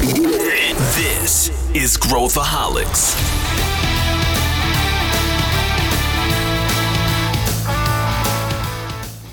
This is Growthaholics.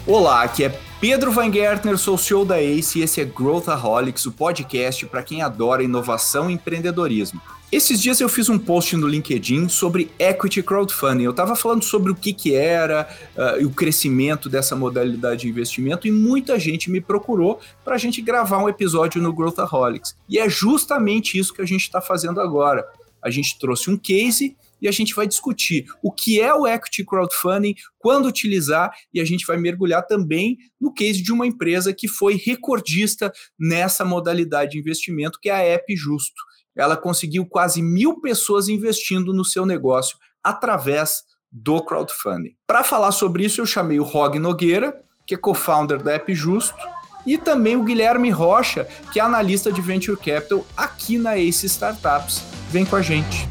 Olá, aqui é Pedro Van Gertner, sou CEO da ACE e esse é Growthaholics, o podcast para quem adora inovação e empreendedorismo. Esses dias eu fiz um post no LinkedIn sobre equity crowdfunding. Eu estava falando sobre o que, que era uh, e o crescimento dessa modalidade de investimento e muita gente me procurou para a gente gravar um episódio no Growthaholics. E é justamente isso que a gente está fazendo agora. A gente trouxe um case e a gente vai discutir o que é o equity crowdfunding, quando utilizar e a gente vai mergulhar também no case de uma empresa que foi recordista nessa modalidade de investimento, que é a App Justo ela conseguiu quase mil pessoas investindo no seu negócio através do crowdfunding. Para falar sobre isso, eu chamei o Rog Nogueira, que é co-founder da App Justo, e também o Guilherme Rocha, que é analista de Venture Capital aqui na Ace Startups. Vem com a gente.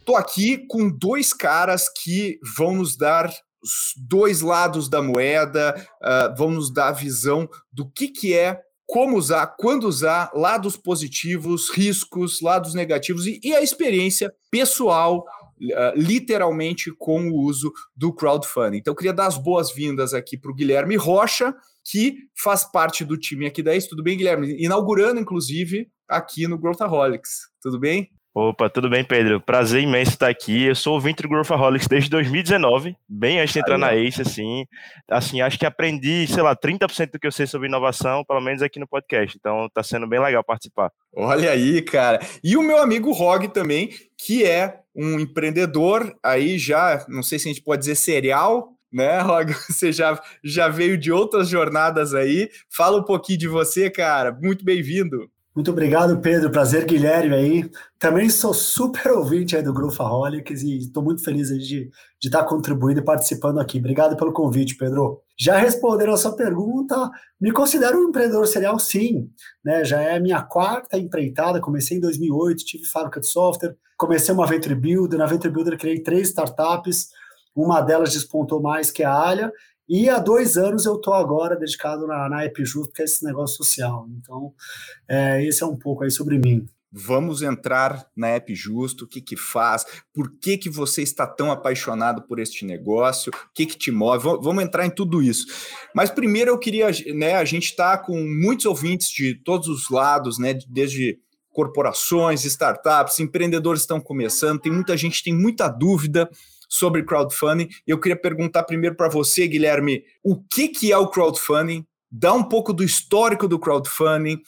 Estou aqui com dois caras que vão nos dar os dois lados da moeda, uh, vão nos dar a visão do que, que é como usar, quando usar, lados positivos, riscos, lados negativos e, e a experiência pessoal, uh, literalmente, com o uso do crowdfunding. Então, eu queria dar as boas-vindas aqui para o Guilherme Rocha, que faz parte do time aqui da ICE. Tudo bem, Guilherme? Inaugurando, inclusive, aqui no Growthaholics. Tudo bem? Opa, tudo bem, Pedro? Prazer imenso estar aqui. Eu sou o Venture Growthaholics desde 2019, bem antes de entrar na ACE, assim. Assim, acho que aprendi, sei lá, 30% do que eu sei sobre inovação, pelo menos aqui no podcast. Então, tá sendo bem legal participar. Olha aí, cara. E o meu amigo Rog também, que é um empreendedor aí já, não sei se a gente pode dizer serial, né, Rog? Você já, já veio de outras jornadas aí. Fala um pouquinho de você, cara. Muito bem-vindo. Muito obrigado, Pedro. Prazer, Guilherme aí. Também sou super ouvinte aí do Growthaholics e estou muito feliz de, de estar contribuindo e participando aqui. Obrigado pelo convite, Pedro. Já respondendo a sua pergunta, me considero um empreendedor serial, sim. Né? Já é a minha quarta empreitada. Comecei em 2008, tive fábrica de software, comecei uma Venture Builder. Na Venture Builder criei três startups. Uma delas despontou mais que a Alha, e há dois anos eu estou agora dedicado na, na Justo, que é esse negócio social. Então, é, esse é um pouco aí sobre mim. Vamos entrar na App Justo, o que que faz, por que que você está tão apaixonado por este negócio, o que que te move, vamos entrar em tudo isso. Mas primeiro eu queria, né, a gente está com muitos ouvintes de todos os lados, né, desde corporações, startups, empreendedores estão começando, tem muita gente tem muita dúvida, sobre crowdfunding. Eu queria perguntar primeiro para você, Guilherme, o que, que é o crowdfunding? Dá um pouco do histórico do crowdfunding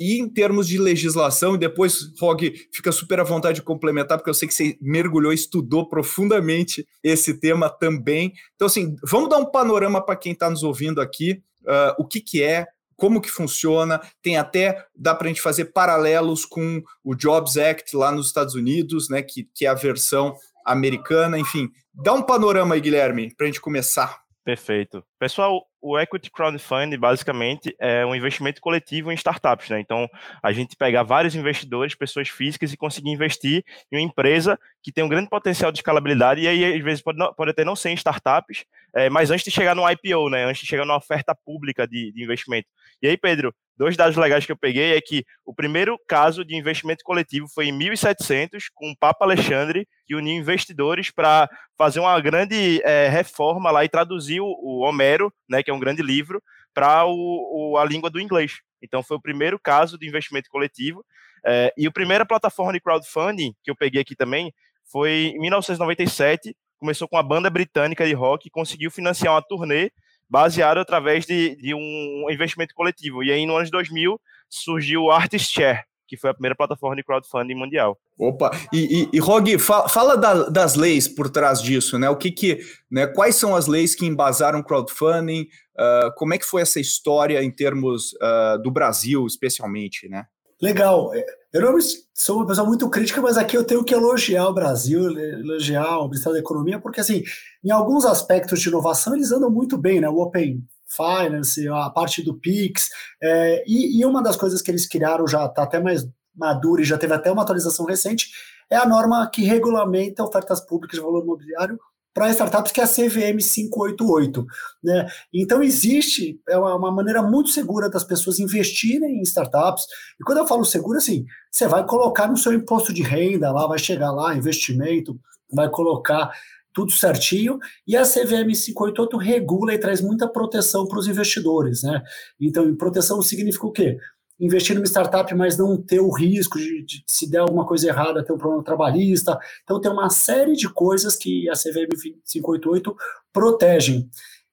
e em termos de legislação, e depois, Rog, fica super à vontade de complementar, porque eu sei que você mergulhou, estudou profundamente esse tema também. Então, assim, vamos dar um panorama para quem está nos ouvindo aqui, uh, o que, que é, como que funciona, tem até, dá para a gente fazer paralelos com o Jobs Act lá nos Estados Unidos, né, que, que é a versão americana, enfim. Dá um panorama aí, Guilherme, para a gente começar. Perfeito. Pessoal, o Equity Crowdfunding basicamente é um investimento coletivo em startups, né? Então, a gente pega vários investidores, pessoas físicas e conseguir investir em uma empresa que tem um grande potencial de escalabilidade e aí às vezes pode, não, pode até não ser em startups, é, mas antes de chegar no IPO, né? Antes de chegar numa oferta pública de, de investimento. E aí, Pedro, dois dados legais que eu peguei é que o primeiro caso de investimento coletivo foi em 1700 com o Papa Alexandre que uniu investidores para fazer uma grande é, reforma lá e traduzir o, Homero, né? Que é um grande livro, para a língua do inglês. Então, foi o primeiro caso de investimento coletivo. É, e a primeira plataforma de crowdfunding que eu peguei aqui também foi em 1997. Começou com a banda britânica de rock conseguiu financiar uma turnê baseada através de, de um investimento coletivo. E aí, no ano de 2000, surgiu o Artist Share, que foi a primeira plataforma de crowdfunding mundial. Opa, e, e, e Rog, fala, fala da, das leis por trás disso, né? O que que, né? Quais são as leis que embasaram crowdfunding? Uh, como é que foi essa história em termos uh, do Brasil, especialmente, né? Legal. Eu não sou uma pessoa muito crítica, mas aqui eu tenho que elogiar o Brasil, elogiar o Ministério da Economia, porque assim, em alguns aspectos de inovação eles andam muito bem, né? O Open Finance, a parte do Pix. É, e, e, uma das coisas que eles criaram já está até mais madura e já teve até uma atualização recente, é a norma que regulamenta ofertas públicas de valor imobiliário para startups, que é a CVM 588. Né? Então, existe é uma, uma, maneira muito segura das pessoas investirem em startups. E quando eu falo seguro, assim, você vai colocar no seu imposto de renda lá, vai chegar lá, investimento, vai colocar tudo certinho, e a CVM 588 regula e traz muita proteção para os investidores, né? Então, proteção significa o quê? Investir numa startup, mas não ter o risco de, de, se der alguma coisa errada, ter um problema trabalhista. Então, tem uma série de coisas que a CVM 588 protegem.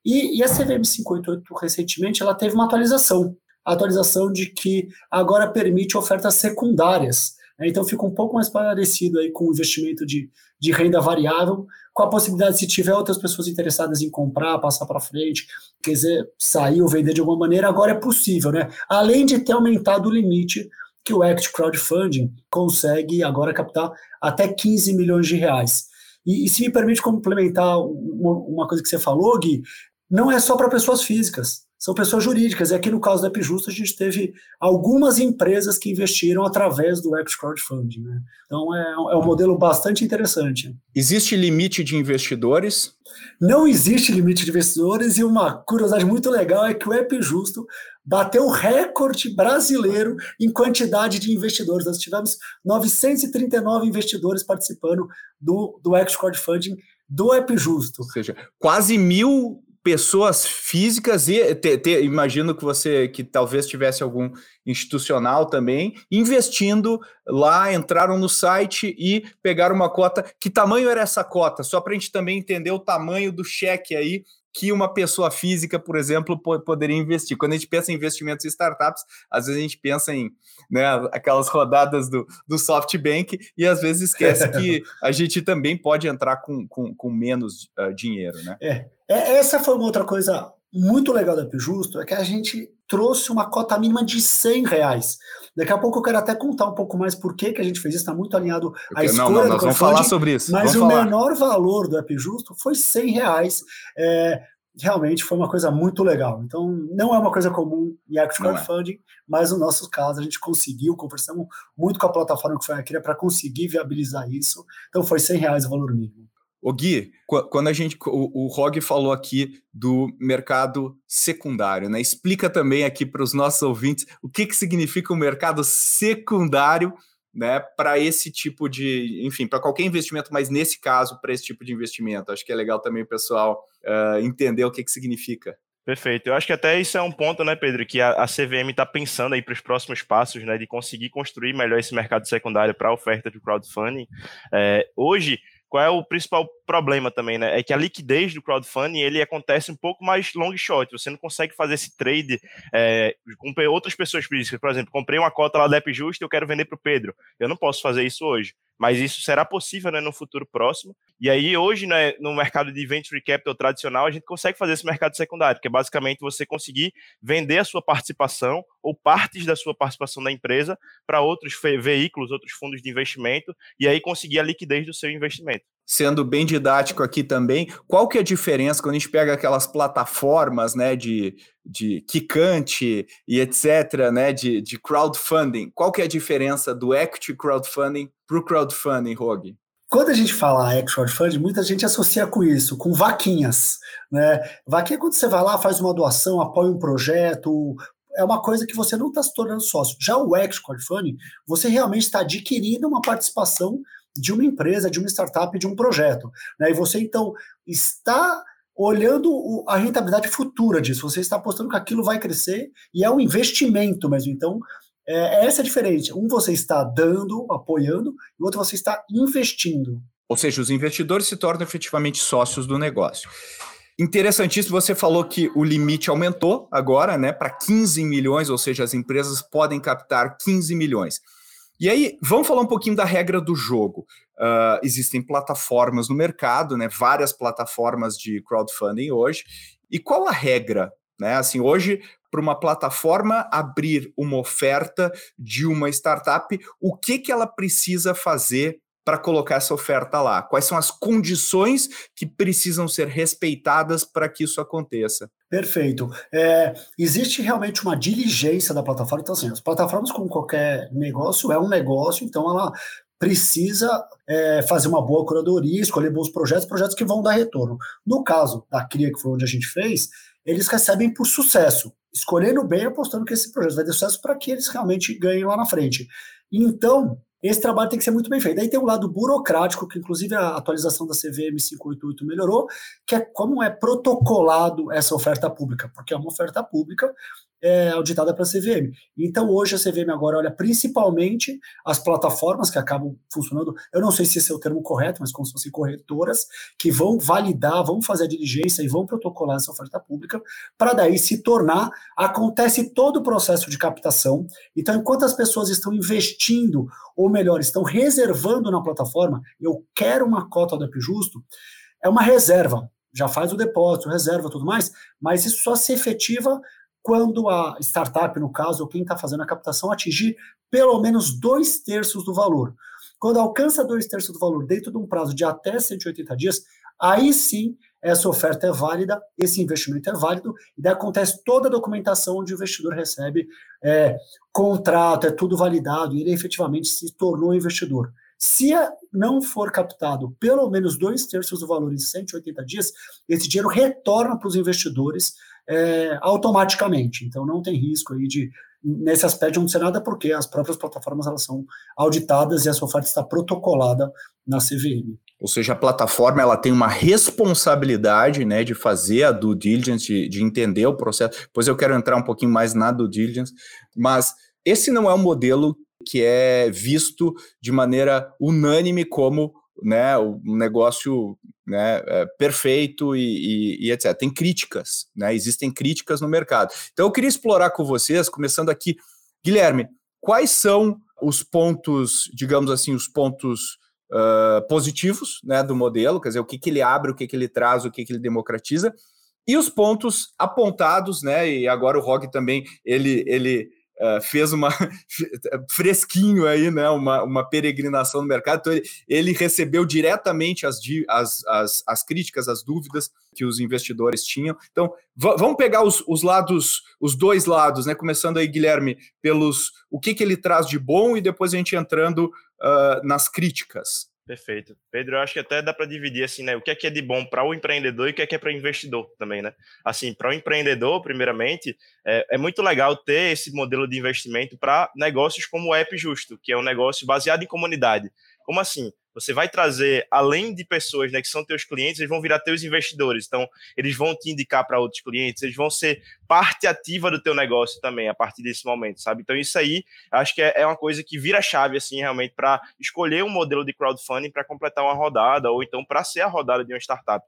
E, e a CVM 588, recentemente, ela teve uma atualização. A atualização de que agora permite ofertas secundárias. Né? Então, fica um pouco mais parecido aí com o investimento de, de renda variável, com a possibilidade, se tiver outras pessoas interessadas em comprar, passar para frente, quer dizer, sair ou vender de alguma maneira, agora é possível, né? Além de ter aumentado o limite que o Act Crowdfunding consegue agora captar até 15 milhões de reais. E, e se me permite complementar uma, uma coisa que você falou, Gui, não é só para pessoas físicas são pessoas jurídicas. E aqui no caso da Epijusto, a gente teve algumas empresas que investiram através do Equity Crowdfunding. Né? Então é, é um modelo bastante interessante. Existe limite de investidores? Não existe limite de investidores, e uma curiosidade muito legal é que o Epijusto bateu o recorde brasileiro em quantidade de investidores. Nós tivemos 939 investidores participando do, do Equity Crowdfunding do Epijusto. Ou seja, quase mil pessoas físicas e te, te, imagino que você que talvez tivesse algum institucional também investindo lá, entraram no site e pegaram uma cota. Que tamanho era essa cota? Só para a gente também entender o tamanho do cheque aí que uma pessoa física, por exemplo, poderia investir. Quando a gente pensa em investimentos em startups, às vezes a gente pensa em né, aquelas rodadas do, do SoftBank e às vezes esquece que a gente também pode entrar com, com, com menos uh, dinheiro. Né? É. é. Essa foi uma outra coisa muito legal da Justo, é que a gente trouxe uma cota mínima de 100 reais. Daqui a pouco eu quero até contar um pouco mais por que, que a gente fez isso, está muito alinhado à escolha não, não, nós vamos falar sobre isso. Mas o falar. menor valor do App Justo foi 100 reais. É, realmente foi uma coisa muito legal. Então, não é uma coisa comum em Active é. Crowdfunding, é. mas no nosso caso a gente conseguiu, conversamos muito com a plataforma que foi a Cria para conseguir viabilizar isso. Então, foi 100 reais o valor mínimo. O Gui, quando a gente, o, o Rog falou aqui do mercado secundário, né? Explica também aqui para os nossos ouvintes o que, que significa o mercado secundário, né? Para esse tipo de, enfim, para qualquer investimento, mas nesse caso, para esse tipo de investimento. Acho que é legal também o pessoal uh, entender o que, que significa. Perfeito. Eu acho que até isso é um ponto, né, Pedro, que a, CVM está pensando aí para os próximos passos, né, de conseguir construir melhor esse mercado secundário para a oferta de crowdfunding. É, hoje, qual é o principal problema também, né? É que a liquidez do crowdfunding ele acontece um pouco mais long shot. Você não consegue fazer esse trade é, com outras pessoas físicas. Por exemplo, comprei uma cota lá da AppJust e eu quero vender para o Pedro. Eu não posso fazer isso hoje mas isso será possível né, no futuro próximo. E aí, hoje, né, no mercado de venture capital tradicional, a gente consegue fazer esse mercado secundário, que é basicamente você conseguir vender a sua participação ou partes da sua participação da empresa para outros veículos, outros fundos de investimento, e aí conseguir a liquidez do seu investimento sendo bem didático aqui também, qual que é a diferença quando a gente pega aquelas plataformas, né, de, de Kikante e etc., né, de, de crowdfunding, qual que é a diferença do equity crowdfunding para o crowdfunding, Rogue? Quando a gente fala equity crowdfunding, muita gente associa com isso, com vaquinhas, né? Vaquinha é quando você vai lá, faz uma doação, apoia um projeto, é uma coisa que você não está se tornando sócio. Já o equity crowdfunding, você realmente está adquirindo uma participação de uma empresa, de uma startup, de um projeto. Né? E você, então, está olhando a rentabilidade futura disso. Você está apostando que aquilo vai crescer e é um investimento mesmo. Então, é, essa é a diferença. Um você está dando, apoiando, e o outro você está investindo. Ou seja, os investidores se tornam efetivamente sócios do negócio. Interessantíssimo, você falou que o limite aumentou agora, né, para 15 milhões, ou seja, as empresas podem captar 15 milhões. E aí, vamos falar um pouquinho da regra do jogo. Uh, existem plataformas no mercado, né? Várias plataformas de crowdfunding hoje. E qual a regra? Né? Assim, hoje, para uma plataforma abrir uma oferta de uma startup, o que, que ela precisa fazer para colocar essa oferta lá? Quais são as condições que precisam ser respeitadas para que isso aconteça? Perfeito. É, existe realmente uma diligência da plataforma. Então, assim, as plataformas, como qualquer negócio, é um negócio, então ela precisa é, fazer uma boa curadoria, escolher bons projetos, projetos que vão dar retorno. No caso da CRIA, que foi onde a gente fez, eles recebem por sucesso, escolhendo bem, apostando que esse projeto vai ter sucesso para que eles realmente ganhem lá na frente. Então, esse trabalho tem que ser muito bem feito. Daí tem um lado burocrático, que inclusive a atualização da CVM 588 melhorou, que é como é protocolado essa oferta pública, porque é uma oferta pública é, auditada pela CVM. Então, hoje a CVM agora olha principalmente as plataformas que acabam funcionando, eu não sei se esse é o termo correto, mas como se fossem corretoras, que vão validar, vão fazer a diligência e vão protocolar essa oferta pública, para daí se tornar, acontece todo o processo de captação. Então, enquanto as pessoas estão investindo, ou melhor, estão reservando na plataforma, eu quero uma cota do App Justo, é uma reserva, já faz o depósito, reserva tudo mais, mas isso só se efetiva quando a startup, no caso, ou quem está fazendo a captação, atingir pelo menos dois terços do valor. Quando alcança dois terços do valor dentro de um prazo de até 180 dias, aí sim essa oferta é válida, esse investimento é válido, e daí acontece toda a documentação onde o investidor recebe é, contrato, é tudo validado, e ele efetivamente se tornou investidor. Se não for captado pelo menos dois terços do valor em 180 dias, esse dinheiro retorna para os investidores é, automaticamente. Então não tem risco aí de nesse aspecto não ser nada porque as próprias plataformas elas são auditadas e essa oferta está protocolada na CVM. Ou seja, a plataforma ela tem uma responsabilidade né, de fazer a due diligence, de, de entender o processo. Depois eu quero entrar um pouquinho mais na due diligence, mas esse não é um modelo que é visto de maneira unânime como né, um negócio né, é, perfeito e, e, e, etc. Tem críticas, né, existem críticas no mercado. Então eu queria explorar com vocês, começando aqui, Guilherme, quais são os pontos, digamos assim, os pontos uh, positivos né, do modelo, quer dizer, o que, que ele abre, o que, que ele traz, o que, que ele democratiza, e os pontos apontados, né? E agora o Rock também ele, ele Uh, fez uma fresquinho aí, né? Uma, uma peregrinação no mercado. Então, ele, ele recebeu diretamente as, as, as, as, críticas, as dúvidas que os investidores tinham. Então, vamos pegar os, os lados, os dois lados, né? Começando aí, Guilherme, pelos o que, que ele traz de bom e depois a gente entrando uh, nas críticas. Perfeito. Pedro, eu acho que até dá para dividir assim, né? O que é que é de bom para o empreendedor e o que é que é para o investidor também, né? Assim, para o empreendedor, primeiramente, é, é, muito legal ter esse modelo de investimento para negócios como o App Justo, que é um negócio baseado em comunidade. Como assim? Você vai trazer, além de pessoas né, que são teus clientes, eles vão virar teus investidores. Então, eles vão te indicar para outros clientes, eles vão ser parte ativa do teu negócio também a partir desse momento, sabe? Então, isso aí, acho que é, é uma coisa que vira chave, assim, realmente, para escolher um modelo de crowdfunding para completar uma rodada, ou então para ser a rodada de uma startup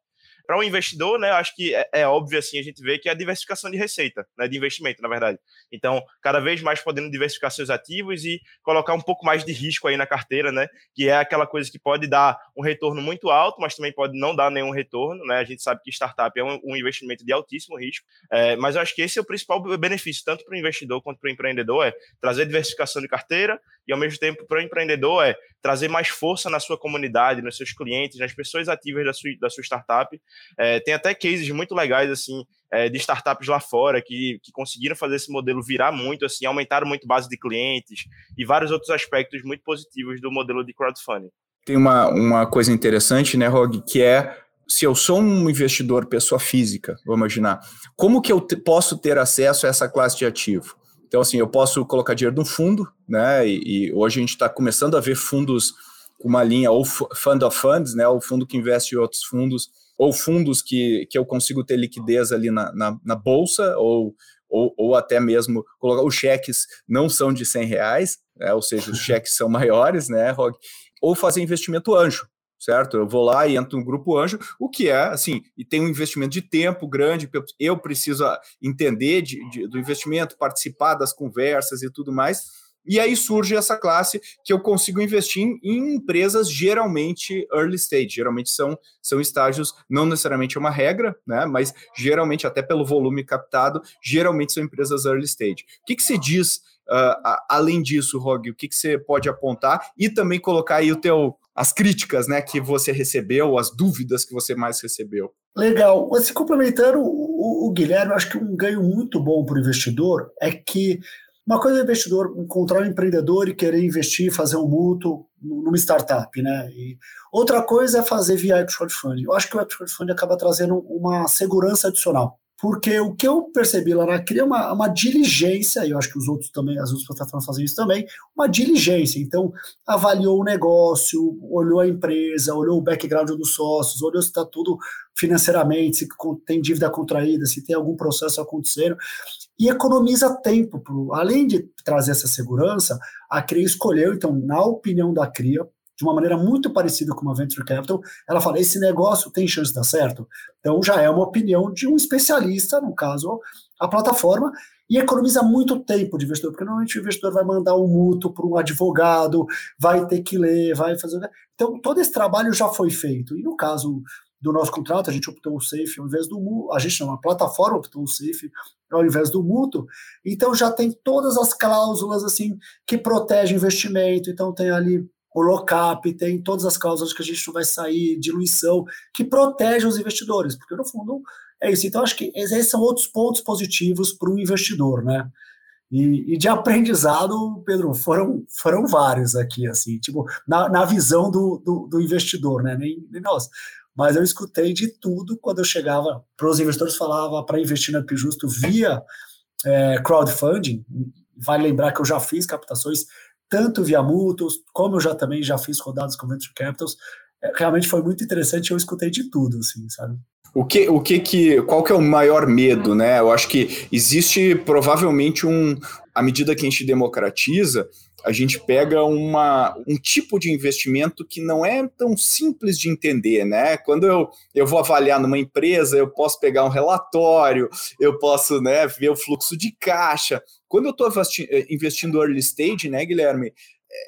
para um investidor, né, acho que é, é, óbvio assim a gente vê que é a diversificação de receita, né, de investimento, na verdade. Então, cada vez mais podendo diversificar seus ativos e colocar um pouco mais de risco aí na carteira, né, que é aquela coisa que pode dar um retorno muito alto, mas também pode não dar nenhum retorno, né. A gente sabe que startup é um, um investimento de altíssimo risco, é, mas eu acho que esse é o principal benefício tanto para o investidor quanto para o empreendedor é trazer diversificação de carteira e ao mesmo tempo para o empreendedor é trazer mais força na sua comunidade, nos seus clientes, nas pessoas ativas da sua, da sua startup é, tem até cases muito legais, assim, é, de startups lá fora que, que conseguiram fazer esse modelo virar muito, assim, aumentaram muito base de clientes e vários outros aspectos muito positivos do modelo de crowdfunding. Tem uma, uma coisa interessante, né, Rog, que é se eu sou um investidor pessoa física, vou imaginar, como que eu posso ter acesso a essa classe de ativo? Então, assim, eu posso colocar dinheiro num fundo, né? E, e hoje a gente está começando a ver fundos com uma linha ou fund of funds, né? O fundo que investe em outros fundos ou fundos que, que eu consigo ter liquidez ali na, na, na bolsa, ou, ou, ou, até mesmo colocar os cheques não são de 100 reais, né, ou seja, os cheques são maiores, né, Rog? Ou fazer investimento anjo, certo? Eu vou lá e entro no grupo anjo, o que é, assim, e tem um investimento de tempo grande, eu preciso entender de, de, do investimento, participar das conversas e tudo mais, e aí surge essa classe que eu consigo investir em, em empresas geralmente early stage, geralmente são, são estágios, não necessariamente é uma regra, né? Mas geralmente, até pelo volume captado, geralmente são empresas early stage. O que, que se diz uh, além disso, Rog? O que, que você pode apontar e também colocar aí o teu as críticas né, que você recebeu, as dúvidas que você mais recebeu. Legal. Se complementando o, o Guilherme, acho que um ganho muito bom para o investidor é que uma coisa é o investidor encontrar um empreendedor e querer investir, fazer um mútuo numa startup, né? E outra coisa é fazer via equity crowdfunding. Eu acho que o equity crowdfunding acaba trazendo uma segurança adicional. Porque o que eu percebi lá na CRIA é uma, uma diligência, e eu acho que os outros também, as outras plataformas fazem isso também, uma diligência. Então, avaliou o negócio, olhou a empresa, olhou o background dos sócios, olhou se está tudo financeiramente, se tem dívida contraída, se tem algum processo acontecendo e economiza tempo. Pro, além de trazer essa segurança, a CRIA escolheu, então, na opinião da CRIA, de uma maneira muito parecida com uma venture capital, ela fala: esse negócio tem chance de dar certo? Então já é uma opinião de um especialista, no caso, a plataforma, e economiza muito tempo de investidor, porque normalmente o investidor vai mandar um mútuo para um advogado, vai ter que ler, vai fazer. Então todo esse trabalho já foi feito. E no caso do nosso contrato, a gente optou o Safe ao invés do mútuo, a gente não, a plataforma optou o Safe ao invés do mútuo, então já tem todas as cláusulas assim que protegem investimento, então tem ali o tem todas as cláusulas que a gente não vai sair, diluição, que protege os investidores, porque no fundo é isso. Então acho que esses são outros pontos positivos para o investidor, né? E, e, de aprendizado, Pedro, foram, foram vários aqui, assim, tipo, na, na visão do, do, do investidor, né? Nem, nem nós mas eu escutei de tudo quando eu chegava para os investidores, falava para investir na Justo via é, crowdfunding. Vale lembrar que eu já fiz captações tanto via mútuos, como eu já também já fiz rodadas com venture capitals. É, realmente foi muito interessante, eu escutei de tudo, assim, sabe? O que, o que que, qual que é o maior medo, né? Eu acho que existe provavelmente um, à medida que a gente democratiza, a gente pega uma, um tipo de investimento que não é tão simples de entender, né? Quando eu, eu vou avaliar numa empresa, eu posso pegar um relatório, eu posso né, ver o fluxo de caixa. Quando eu estou eh, investindo early stage, né, Guilherme?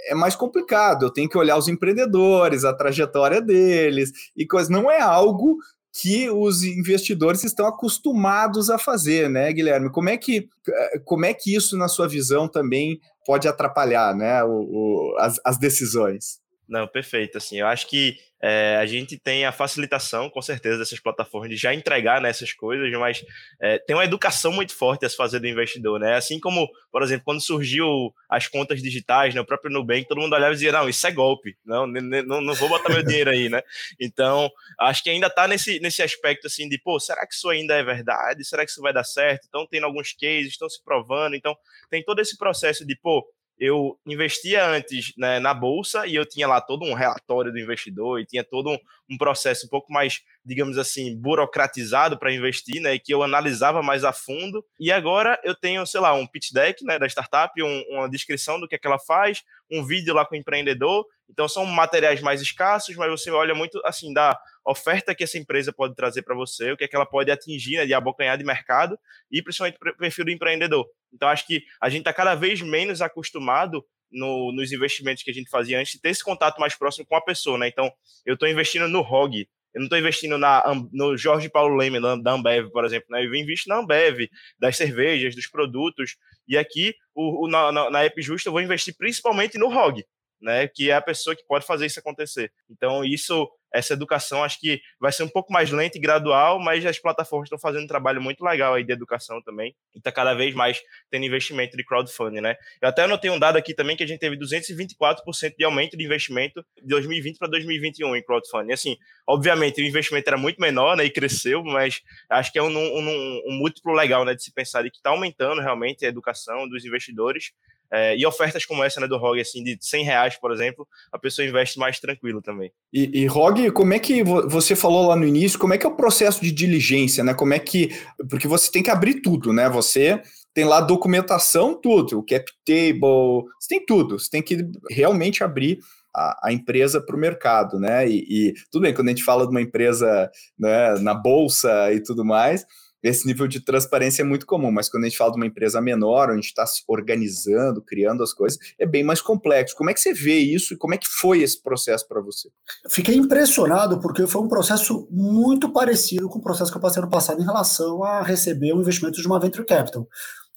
É mais complicado, eu tenho que olhar os empreendedores, a trajetória deles e coisas. Não é algo que os investidores estão acostumados a fazer, né, Guilherme? Como é que, eh, como é que isso, na sua visão, também pode atrapalhar né, o, o as, as decisões? Não, perfeito. Assim, eu acho que é, a gente tem a facilitação, com certeza, dessas plataformas de já entregar nessas coisas, mas é, tem uma educação muito forte a se fazer do investidor, né? Assim como, por exemplo, quando surgiu as contas digitais, né, o próprio Nubank, todo mundo olhava e dizia, não, isso é golpe, não, não, não vou botar meu dinheiro aí, né? Então, acho que ainda está nesse, nesse aspecto, assim, de, pô, será que isso ainda é verdade? Será que isso vai dar certo? Então, tem alguns cases, estão se provando, então, tem todo esse processo de, pô, eu investia antes né, na bolsa e eu tinha lá todo um relatório do investidor e tinha todo um, um processo um pouco mais, digamos assim, burocratizado para investir, né, que eu analisava mais a fundo. E agora eu tenho, sei lá, um pitch deck né, da startup, um, uma descrição do que, é que ela faz, um vídeo lá com o empreendedor. Então são materiais mais escassos, mas você olha muito assim da oferta que essa empresa pode trazer para você, o que é que ela pode atingir né, de abocanhar de mercado e principalmente o perfil do empreendedor. Então, acho que a gente está cada vez menos acostumado no, nos investimentos que a gente fazia antes ter esse contato mais próximo com a pessoa, né? Então, eu estou investindo no ROG, eu não estou investindo na, no Jorge Paulo Leme, da Ambev, por exemplo, né? Eu invisto na Ambev, das cervejas, dos produtos, e aqui, o, o na, na, App Justa, eu vou investir principalmente no ROG, né? Que é a pessoa que pode fazer isso acontecer. Então, isso essa educação acho que vai ser um pouco mais lenta e gradual, mas as plataformas estão fazendo um trabalho muito legal aí de educação também e está cada vez mais tendo investimento de crowdfunding, né? Eu até anotei um dado aqui também que a gente teve 224% de aumento de investimento de 2020 para 2021 em crowdfunding. Assim, obviamente o investimento era muito menor, né, e cresceu, mas acho que é um, um, um múltiplo legal, né, de se pensar de que está aumentando realmente a educação dos investidores é, e ofertas como essa né, do ROG, assim, de 100 reais, por exemplo, a pessoa investe mais tranquilo também. E, e ROG, como é que você falou lá no início, como é que é o processo de diligência, né? Como é que. Porque você tem que abrir tudo, né? Você tem lá documentação, tudo, o cap table, você tem tudo, você tem que realmente abrir a, a empresa para o mercado, né? E, e, tudo bem, quando a gente fala de uma empresa né, na bolsa e tudo mais, esse nível de transparência é muito comum, mas quando a gente fala de uma empresa menor, onde a gente está se organizando, criando as coisas, é bem mais complexo. Como é que você vê isso e como é que foi esse processo para você? Fiquei impressionado porque foi um processo muito parecido com o processo que eu passei no passado em relação a receber um investimento de uma venture capital.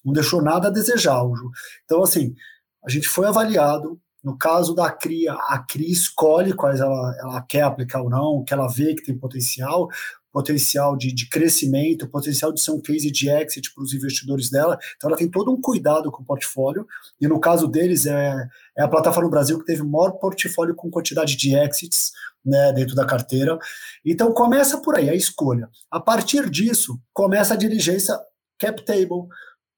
Não deixou nada a desejar. Então, assim, a gente foi avaliado. No caso da CRIA, a CRIA escolhe quais ela, ela quer aplicar ou não, o que ela vê que tem potencial potencial de, de crescimento, potencial de ser um case de exit para os investidores dela. Então, ela tem todo um cuidado com o portfólio, e no caso deles, é, é a plataforma Brasil que teve o maior portfólio com quantidade de exits né, dentro da carteira. Então, começa por aí, a escolha. A partir disso, começa a diligência cap table,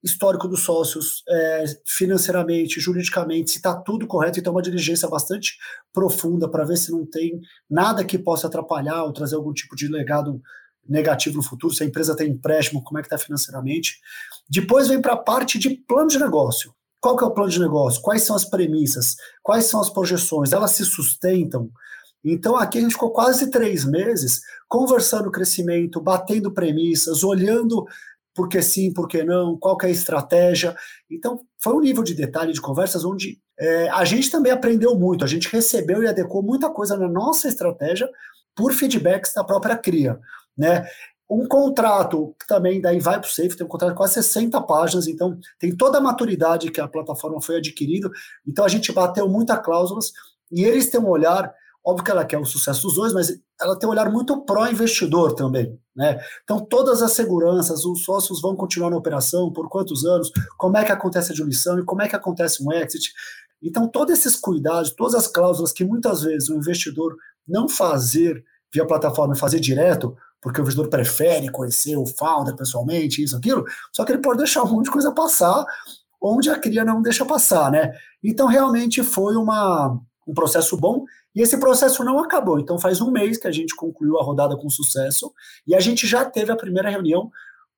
histórico dos sócios, é, financeiramente, juridicamente, se está tudo correto, então uma diligência bastante profunda para ver se não tem nada que possa atrapalhar ou trazer algum tipo de legado negativo no futuro, se a empresa tem empréstimo, como é que está financeiramente. Depois vem para a parte de plano de negócio. Qual que é o plano de negócio? Quais são as premissas? Quais são as projeções? Elas se sustentam? Então aqui a gente ficou quase três meses conversando o crescimento, batendo premissas, olhando por que sim, por que não, qual que é a estratégia. Então, foi um nível de detalhe de conversas onde é, a gente também aprendeu muito, a gente recebeu e adequou muita coisa na nossa estratégia por feedbacks da própria cria. Né? Um contrato que também daí vai para o Safe, tem um contrato de quase 60 páginas, então tem toda a maturidade que a plataforma foi adquirindo. Então a gente bateu muitas cláusulas e eles têm um olhar Óbvio que ela quer o sucesso dos dois, mas ela tem um olhar muito pró-investidor também. Né? Então, todas as seguranças, os sócios vão continuar na operação, por quantos anos, como é que acontece a diluição e como é que acontece um exit. Então, todos esses cuidados, todas as cláusulas que muitas vezes o investidor não fazer via plataforma e fazer direto, porque o investidor prefere conhecer o founder pessoalmente, isso, aquilo, só que ele pode deixar um monte de coisa passar onde a cria não deixa passar, né? Então, realmente foi uma, um processo bom e esse processo não acabou. Então, faz um mês que a gente concluiu a rodada com sucesso e a gente já teve a primeira reunião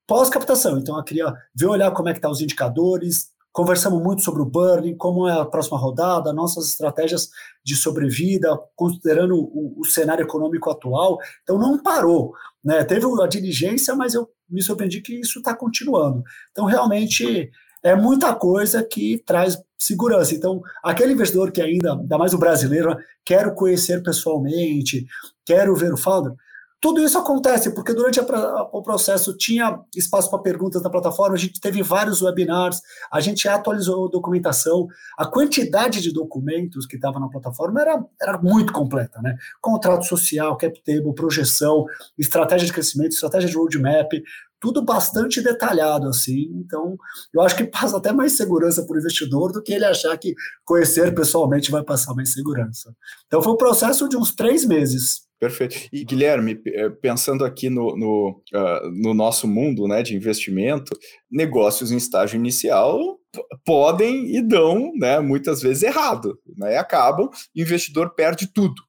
pós-captação. Então, eu queria ver olhar como é que tá os indicadores, conversamos muito sobre o burning, como é a próxima rodada, nossas estratégias de sobrevida, considerando o, o cenário econômico atual. Então, não parou. Né? Teve a diligência, mas eu me surpreendi que isso está continuando. Então, realmente, é muita coisa que traz segurança. Então, aquele investidor que ainda, ainda mais o brasileiro, quero conhecer pessoalmente, quero ver o founder, tudo isso acontece porque durante a, o processo tinha espaço para perguntas na plataforma, a gente teve vários webinars, a gente atualizou a documentação, a quantidade de documentos que estava na plataforma era, era muito completa, né? Contrato social, cap table, projeção, estratégia de crescimento, estratégia de roadmap, tudo bastante detalhado, assim. Então, eu acho que passa até mais segurança para o investidor do que ele achar que conhecer pessoalmente vai passar mais segurança. Então, foi um processo de uns três meses. Perfeito. E Guilherme, eh, pensando aqui no, no, uh, no nosso mundo né, de investimento, negócios em estágio inicial podem e dão né, muitas vezes errado, né, acabam, investidor perde tudo.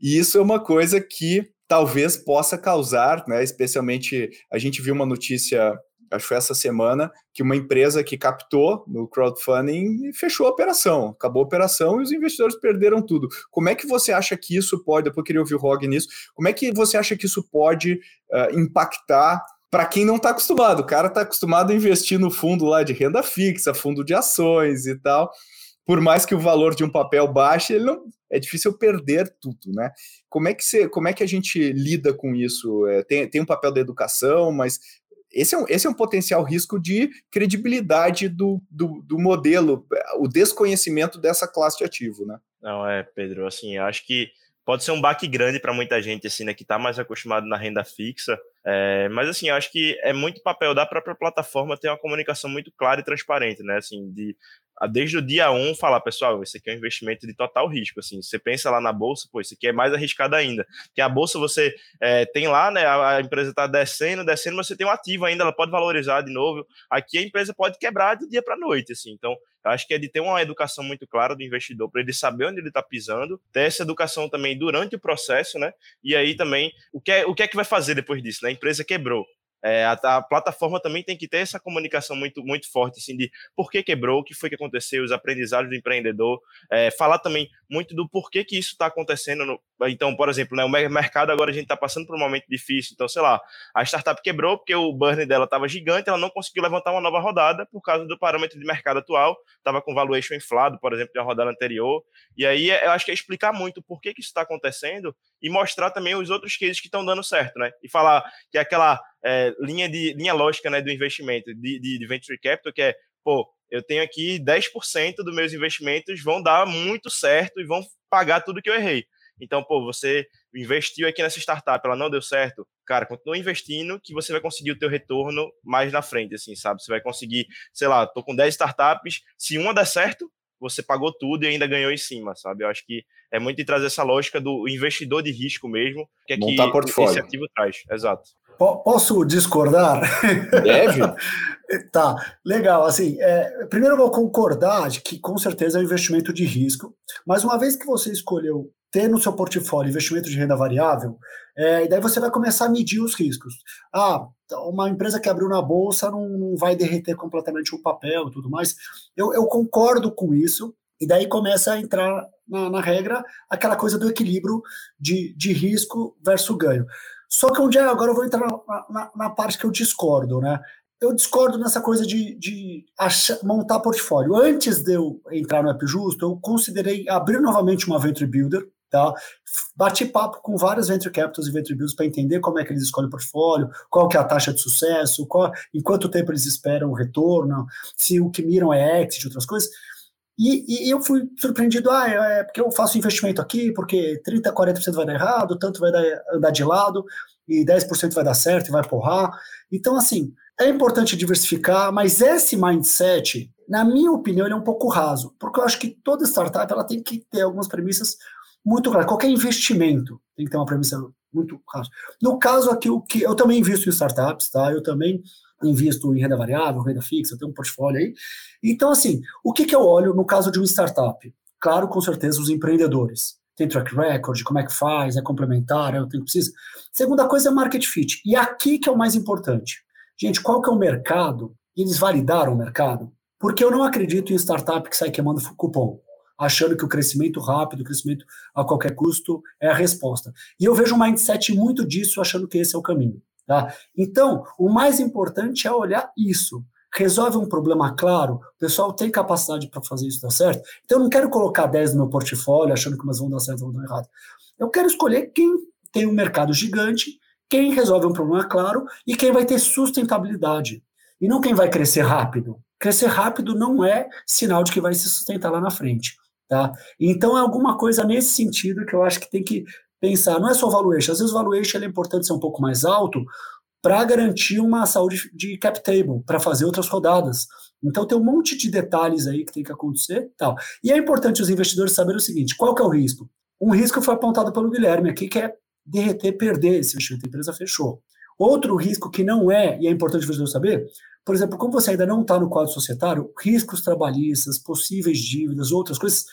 E isso é uma coisa que talvez possa causar, né, especialmente a gente viu uma notícia, acho que foi essa semana, que uma empresa que captou no crowdfunding fechou a operação, acabou a operação e os investidores perderam tudo. Como é que você acha que isso pode, depois eu queria ouvir o Rog nisso, como é que você acha que isso pode uh, impactar para quem não está acostumado? O cara está acostumado a investir no fundo lá de renda fixa, fundo de ações e tal por mais que o valor de um papel baixe, ele não é difícil perder tudo, né? Como é que você, como é que a gente lida com isso? É, tem, tem um papel da educação, mas esse é um, esse é um potencial risco de credibilidade do, do, do modelo, o desconhecimento dessa classe de ativo, né? Não, é, Pedro, assim, eu acho que pode ser um baque grande para muita gente, assim, né, que está mais acostumado na renda fixa, é, mas assim, eu acho que é muito papel da própria plataforma ter uma comunicação muito clara e transparente, né, assim, de desde o dia 1 falar, pessoal, esse aqui é um investimento de total risco, assim, você pensa lá na bolsa, pô, isso aqui é mais arriscado ainda, porque a bolsa você é, tem lá, né, a, empresa está descendo, descendo, mas você tem um ativo ainda, ela pode valorizar de novo, aqui a empresa pode quebrar de dia para noite, assim, então eu acho que é de ter uma educação muito clara do investidor para ele saber onde ele está pisando, ter essa educação também durante o processo, né? E aí também o que é, o que é que vai fazer depois disso, né? A empresa quebrou. É, a, a, plataforma também tem que ter essa comunicação muito, muito forte, assim, de por que quebrou, o que foi que aconteceu, os aprendizados do empreendedor, é, falar também muito do porquê que isso está acontecendo. No, então, por exemplo, né, o mercado agora a gente está passando por um momento difícil, então, sei lá, a startup quebrou porque o burn dela estava gigante, ela não conseguiu levantar uma nova rodada por causa do parâmetro de mercado atual, estava com valuation inflado, por exemplo, de uma rodada anterior, e aí eu acho que é explicar muito por que, que isso está acontecendo e mostrar também os outros cases que estão dando certo, né? E falar que aquela é, linha de linha lógica né, do investimento de, de, de venture capital, que é, pô, eu tenho aqui 10% dos meus investimentos vão dar muito certo e vão pagar tudo que eu errei. Então, pô, você investiu aqui nessa startup, ela não deu certo, cara, continua investindo que você vai conseguir o teu retorno mais na frente, assim, sabe? Você vai conseguir, sei lá, tô com 10 startups, se uma der certo, você pagou tudo e ainda ganhou em cima, sabe? Eu acho que é muito de trazer essa lógica do investidor de risco mesmo, que é Montar que portfólio. esse ativo traz. Exato. Posso discordar? Deve. tá, legal. Assim, é, primeiro eu vou concordar de que com certeza é um investimento de risco, mas uma vez que você escolheu ter no seu portfólio investimento de renda variável, é, e daí você vai começar a medir os riscos. Ah, uma empresa que abriu na bolsa não, não vai derreter completamente o papel e tudo mais. Eu, eu, concordo com isso, e daí começa a entrar na, na regra aquela coisa do equilíbrio de, de risco versus ganho. Só que onde é, agora eu vou entrar na, na, na, parte que eu discordo, né? Eu discordo nessa coisa de, de achar, montar portfólio. Antes de eu entrar no App Justo, eu considerei abrir novamente uma Venture Builder, Tá? Bati papo com vários venture capitals e venture builders para entender como é que eles escolhem o portfólio, qual que é a taxa de sucesso, qual, em quanto tempo eles esperam o retorno, se o que miram é exit, outras coisas. E, e, eu fui surpreendido, ah, é, é porque eu faço investimento aqui, porque 30%, 40% vai dar errado, tanto vai dar, andar de lado, e 10% vai dar certo e vai porrar. Então, assim, é importante diversificar, mas esse mindset, na minha opinião, ele é um pouco raso, porque eu acho que toda startup ela tem que ter algumas premissas muito claro. Qualquer investimento tem que ter uma premissa muito clara. No caso aqui, o que eu também invisto em startups, tá? Eu também invisto em renda variável, renda fixa, tenho um portfólio aí. Então, assim, o que, que eu olho no caso de uma startup? Claro, com certeza, os empreendedores. Tem track record, como é que faz, é complementar, é o que precisa. Segunda coisa é market fit. E aqui que é o mais importante. Gente, qual que é o mercado? Eles validaram o mercado? Porque eu não acredito em startup que sai queimando cupom achando que o crescimento rápido, o crescimento a qualquer custo é a resposta. E eu vejo um mindset muito disso, achando que esse é o caminho. Tá? Então, o mais importante é olhar isso. Resolve um problema claro, o pessoal tem capacidade para fazer isso dar certo. Então, eu não quero colocar 10 no meu portfólio, achando que umas vão dar certo ou vão dar errado. Eu quero escolher quem tem um mercado gigante, quem resolve um problema claro e quem vai ter sustentabilidade. E não quem vai crescer rápido. Crescer rápido não é sinal de que vai se sustentar lá na frente. Tá? Então é alguma coisa nesse sentido que eu acho que tem que pensar. Não é só valuation, às vezes o valuation é importante ser um pouco mais alto para garantir uma saúde de cap table, para fazer outras rodadas. Então tem um monte de detalhes aí que tem que acontecer. Tal. E é importante os investidores saberem o seguinte: qual que é o risco? Um risco foi apontado pelo Guilherme aqui, que é derreter, perder esse investimento. A empresa fechou. Outro risco que não é, e é importante o investidor saber, por exemplo, como você ainda não está no quadro societário, riscos trabalhistas, possíveis dívidas, outras coisas,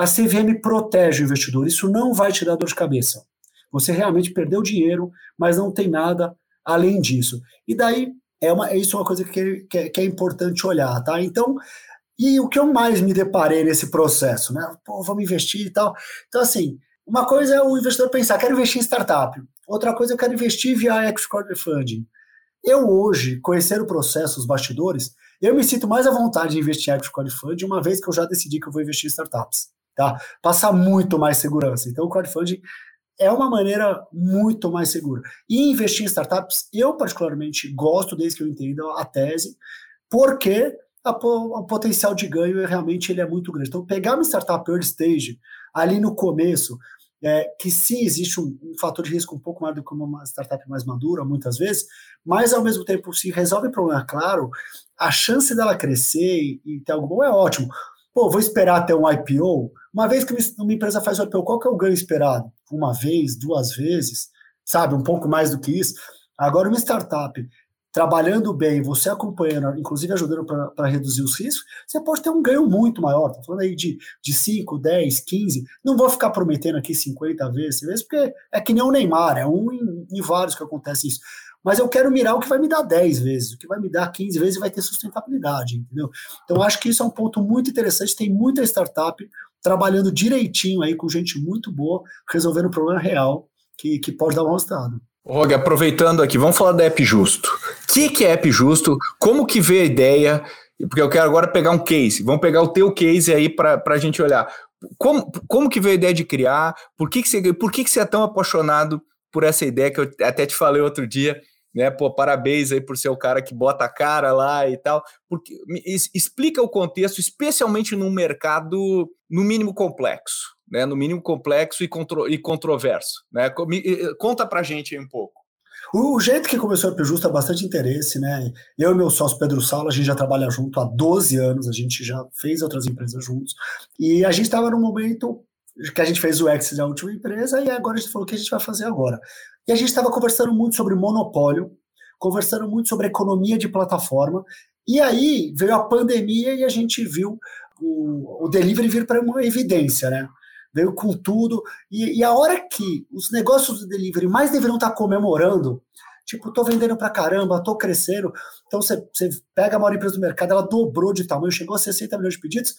a CVM protege o investidor. Isso não vai te dar dor de cabeça. Você realmente perdeu dinheiro, mas não tem nada além disso. E daí, é uma, isso é uma coisa que, que, é, que é importante olhar, tá? Então, e o que eu mais me deparei nesse processo, né? Pô, vamos investir e tal. Então, assim, uma coisa é o investidor pensar, quero investir em startup. Outra coisa, eu quero investir via equity crowdfunding. Eu hoje, conhecer o processo, os bastidores, eu me sinto mais à vontade de investir em equity crowdfunding, uma vez que eu já decidi que eu vou investir em startups, tá? Passar muito mais segurança. Então, o crowdfunding é uma maneira muito mais segura. E investir em startups, eu particularmente gosto, desde que eu entenda a tese, porque a, o potencial de ganho é realmente ele é muito grande. Então, pegar uma startup early stage, ali no começo, é, que sim existe um, um, fator de risco um pouco maior do que uma startup mais madura, muitas vezes, mas ao mesmo tempo, se resolve o problema claro, a chance dela crescer e, e ter algo bom é ótimo. Pô, vou esperar até um IPO. Uma vez que uma empresa faz o IPO, qual que é o ganho esperado? Uma vez, duas vezes, sabe? Um pouco mais do que isso. Agora, uma startup trabalhando bem, você acompanhando, inclusive ajudando para reduzir os riscos, você pode ter um ganho muito maior. Estou falando aí de, de 5, 10, 15. Não vou ficar prometendo aqui 50 vezes, porque é que nem o Neymar, é um em, em, vários que acontece isso. Mas eu quero mirar o que vai me dar 10 vezes, o que vai me dar 15 vezes e vai ter sustentabilidade, entendeu? Então, acho que isso é um ponto muito interessante. Tem muita startup trabalhando direitinho aí com gente muito boa, resolvendo um problema real que, que pode dar um resultado. Rog, aproveitando aqui, vamos falar da App Justo. O que, que é App Justo? Como que veio a ideia? Porque eu quero agora pegar um case. Vamos pegar o teu case aí para a gente olhar. Como, como que veio a ideia de criar? Por que, que, você, por que, que você é tão apaixonado por essa ideia que eu até te falei outro dia? Né, pô, parabéns aí por ser o cara que bota a cara lá e tal. Porque explica o contexto, especialmente num mercado no mínimo complexo né, no mínimo complexo e, contro e controverso. Né? Conta para gente aí um pouco. O, jeito que começou a P Justo é bastante interesse, né? Eu e meu sócio Pedro Saulo, a gente já trabalha junto há 12 anos, a gente já fez outras empresas juntos, e a gente estava num momento que a gente fez o exit da última empresa e agora a gente falou o que a gente vai fazer agora. E a gente estava conversando muito sobre monopólio, conversando muito sobre economia de plataforma, e aí veio a pandemia e a gente viu o, o delivery vir para uma evidência, né? Veio com tudo. E, e, a hora que os negócios do delivery mais deveriam estar comemorando, tipo, tô vendendo para caramba, tô crescendo. Então você pega a maior empresa do mercado, ela dobrou de tamanho, chegou a 60 milhões de pedidos,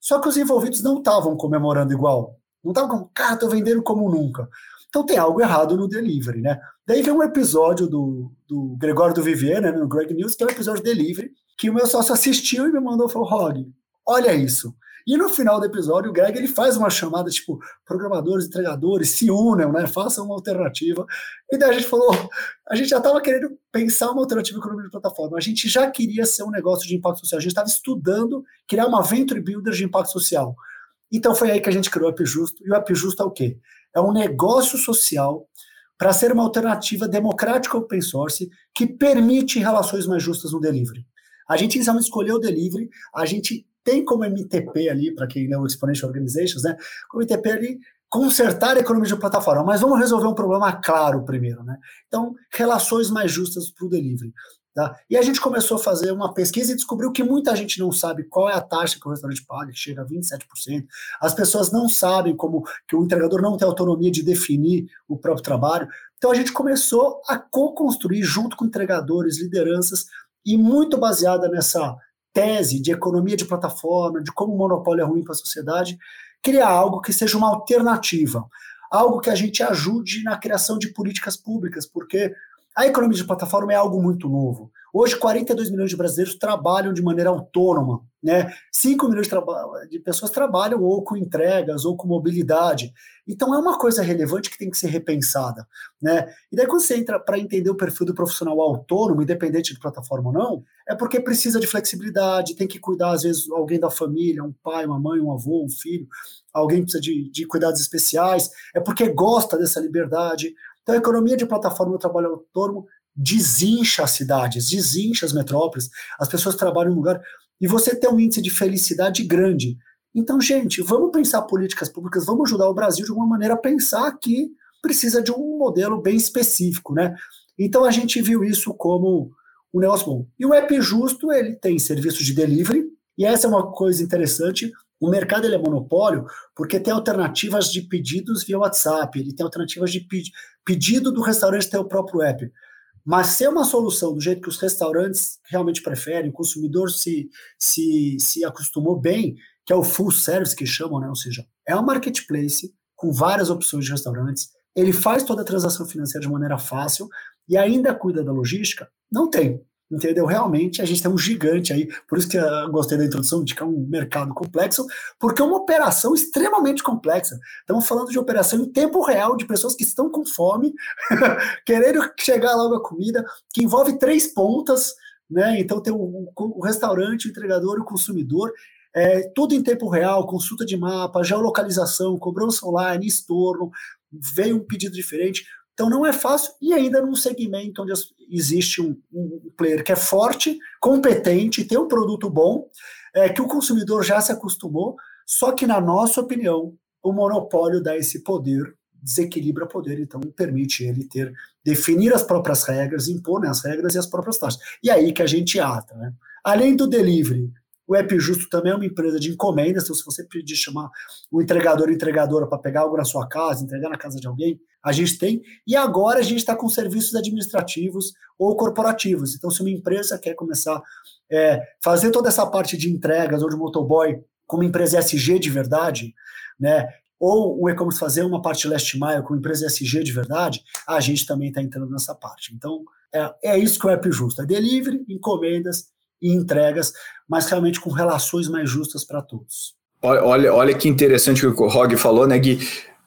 só que os envolvidos não estavam comemorando igual. Não estavam como, cara, tô vendendo como nunca. Então tem algo errado no delivery, né? Daí vem um episódio do, do Gregório do Vivier, né, no Greg News, que é um episódio delivery, que o meu sócio assistiu e me mandou falou: Rog, olha isso. E no final do episódio, o Greg ele faz uma chamada, tipo, programadores, entregadores, se unam, né? Façam uma alternativa. E daí a gente falou, a gente já estava querendo pensar uma alternativa econômica de plataforma. A gente já queria ser um negócio de impacto social. A gente estava estudando criar uma venture builder de impacto social. Então foi aí que a gente criou o App Justo. E o App Justo é o quê? É um negócio social para ser uma alternativa democrática open source que permite relações mais justas no delivery. A gente inicialmente escolheu o delivery, a gente tem como MTP ali, para quem leu Exponential Organizations, né? Como MTP ali, consertar a economia de plataforma, mas vamos resolver um problema claro primeiro, né? Então, relações mais justas para o delivery. Tá? E a gente começou a fazer uma pesquisa e descobriu que muita gente não sabe qual é a taxa que o restaurante paga, que chega a 27%. As pessoas não sabem como que o entregador não tem autonomia de definir o próprio trabalho. Então a gente começou a co-construir junto com entregadores, lideranças, e muito baseada nessa tese de economia de plataforma, de como o monopólio é ruim para a sociedade, criar algo que seja uma alternativa, algo que a gente ajude na criação de políticas públicas, porque a economia de plataforma é algo muito novo. Hoje, 42 milhões de brasileiros trabalham de maneira autônoma, né? 5 milhões de, de, pessoas trabalham ou com entregas ou com mobilidade. Então, é uma coisa relevante que tem que ser repensada, né? E daí, quando você entra para entender o perfil do profissional autônomo, independente de plataforma ou não, é porque precisa de flexibilidade, tem que cuidar, às vezes, alguém da família, um pai, uma mãe, um avô, um filho, alguém precisa de, de cuidados especiais, é porque gosta dessa liberdade. Então, a economia de plataforma do trabalho autônomo desincha as cidades, desincha as metrópoles, as pessoas trabalham em um lugar e você tem um índice de felicidade grande. Então, gente, vamos pensar políticas públicas, vamos ajudar o Brasil de alguma maneira a pensar que precisa de um modelo bem específico, né? Então a gente viu isso como um negócio bom. E o App Justo, ele tem serviços de delivery, e essa é uma coisa interessante, o mercado ele é monopólio porque tem alternativas de pedidos via WhatsApp, ele tem alternativas de pedido do restaurante ter o próprio app. Mas ser uma solução do jeito que os restaurantes realmente preferem, o consumidor se, se, se acostumou bem, que é o full service que chamam, né? ou seja, é um marketplace com várias opções de restaurantes, ele faz toda a transação financeira de maneira fácil e ainda cuida da logística, não tem entendeu? Realmente a gente tem um gigante aí, por isso que eu gostei da introdução de que é um mercado complexo, porque é uma operação extremamente complexa. Estamos falando de operação em tempo real de pessoas que estão com fome, querendo chegar logo a comida, que envolve três pontas, né? Então tem o, o restaurante, o entregador e o consumidor. É, tudo em tempo real, consulta de mapa, geolocalização, cobrança online, estorno, veio um pedido diferente. Então não é fácil, e ainda num segmento onde existe um, um player que é forte, competente, tem um produto bom, é, que o consumidor já se acostumou, só que, na nossa opinião, o monopólio dá esse poder, desequilibra poder, então permite ele ter, definir as próprias regras, impor né, as regras e as próprias taxas. E aí que a gente ata. Né? Além do delivery, o App Justo também é uma empresa de encomendas, então se você pedir chamar o entregador ou entregadora para pegar algo na sua casa, entregar na casa de alguém, a gente tem. E agora a gente está com serviços administrativos ou corporativos. Então, se uma empresa quer começar é, fazer toda essa parte de entregas ou de motoboy como empresa SG de verdade, né? Ou o e-commerce fazer uma parte last mile com empresa SG de verdade, a gente também está entrando nessa parte. Então, é, é isso que o App Justo. É delivery, encomendas e entregas, mas realmente com relações mais justas para todos. Olha, olha que interessante o que o Rog falou, né, Gui?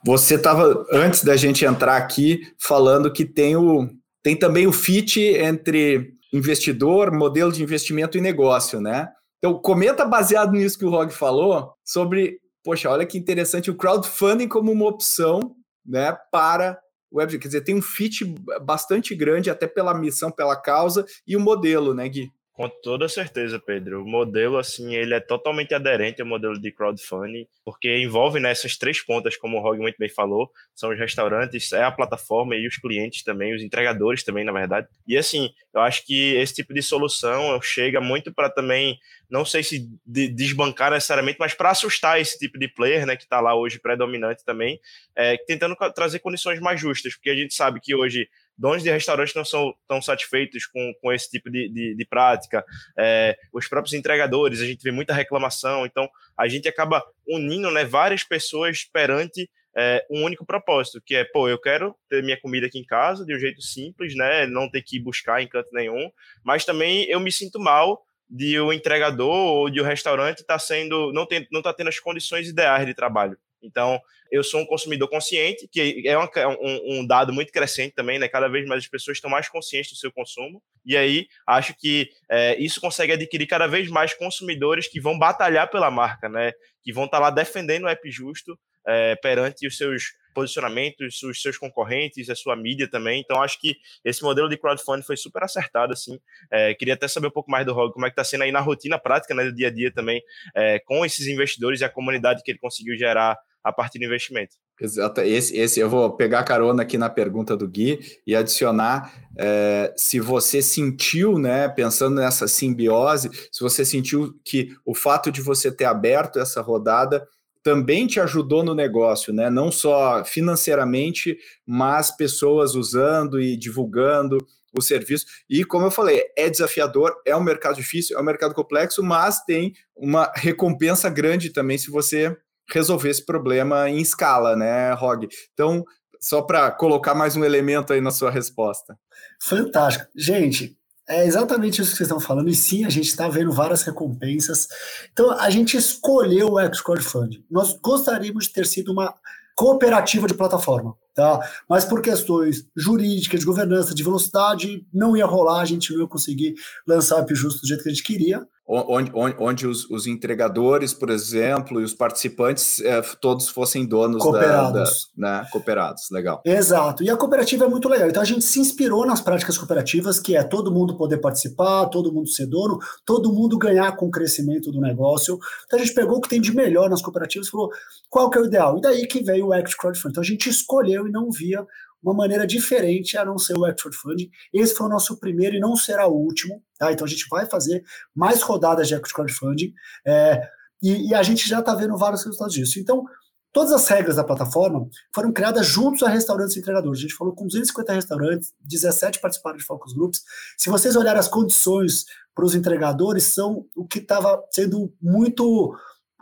Você estava, antes da gente entrar aqui, falando que tem, o, tem também o fit entre investidor, modelo de investimento e negócio, né? Então, comenta baseado nisso que o Rog falou sobre, poxa, olha que interessante o crowdfunding como uma opção, né, para web, quer dizer, tem um fit bastante grande até pela missão, pela causa e o modelo, né, Gui? Com toda certeza, Pedro. O modelo, assim, ele é totalmente aderente ao modelo de crowdfunding, porque envolve nessas né, três pontas, como o Rog muito bem falou, são os restaurantes, é a plataforma e os clientes também, os entregadores também, na verdade. E, assim, eu acho que esse tipo de solução chega muito para também, não sei se desbancar necessariamente, mas para assustar esse tipo de player, né, que está lá hoje predominante também, é, tentando trazer condições mais justas, porque a gente sabe que hoje donos de restaurantes não são tão satisfeitos com, com esse tipo de, de, de prática, é, os próprios entregadores, a gente vê muita reclamação, então a gente acaba unindo né, várias pessoas perante é, um único propósito, que é, pô, eu quero ter minha comida aqui em casa de um jeito simples, né, não ter que buscar em canto nenhum, mas também eu me sinto mal de o entregador ou de o restaurante tá sendo não tem, não tá tendo as condições ideais de trabalho. Então, eu sou um consumidor consciente, que é, um, um, dado muito crescente também, né? Cada vez mais as pessoas estão mais conscientes do seu consumo. E aí, acho que é, isso consegue adquirir cada vez mais consumidores que vão batalhar pela marca, né? Que vão estar tá lá defendendo o app justo é, perante os seus posicionamentos, os seus concorrentes, a sua mídia também. Então, acho que esse modelo de crowdfunding foi super acertado, assim. É, queria até saber um pouco mais do Rog, como é que está sendo aí na rotina prática, né, do dia a dia também, é, com esses investidores e a comunidade que ele conseguiu gerar a partir do investimento. Exato. Esse, esse eu vou pegar carona aqui na pergunta do Gui e adicionar é, se você sentiu, né, pensando nessa simbiose, se você sentiu que o fato de você ter aberto essa rodada também te ajudou no negócio, né? Não só financeiramente, mas pessoas usando e divulgando o serviço. E como eu falei, é desafiador, é um mercado difícil, é um mercado complexo, mas tem uma recompensa grande também se você resolver esse problema em escala, né, Rog? Então, só para colocar mais um elemento aí na sua resposta. Fantástico. Gente, é exatamente isso que vocês estão falando, e sim, a gente está vendo várias recompensas. Então, a gente escolheu o X Crowdfunding. Nós gostaríamos de ter sido uma cooperativa de plataforma, tá? Mas por questões jurídicas, de governança, de velocidade, não ia rolar, a gente não ia conseguir lançar o justo do jeito que a gente queria onde, onde, onde os, os, entregadores, por exemplo, e os participantes é, todos fossem donos cooperados. Da, da, né? cooperados, legal. Exato. E a cooperativa é muito legal. Então a gente se inspirou nas práticas cooperativas, que é todo mundo poder participar, todo mundo ser dono, todo mundo ganhar com o crescimento do negócio. Então a gente pegou o que tem de melhor nas cooperativas e falou qual que é o ideal. E daí que veio o Act Crowdfunding. Então a gente escolheu e não via uma maneira diferente a não ser o Actual Funding. Esse foi o nosso primeiro e não será o último. Tá? Então a gente vai fazer mais rodadas de Equity Crowdfunding é, e, e, a gente já está vendo vários resultados disso. Então, todas as regras da plataforma foram criadas juntos a restaurantes e entregadores. A gente falou com 250 restaurantes, 17 participaram de focus groups. Se vocês olharem as condições para os entregadores, são o que estava sendo muito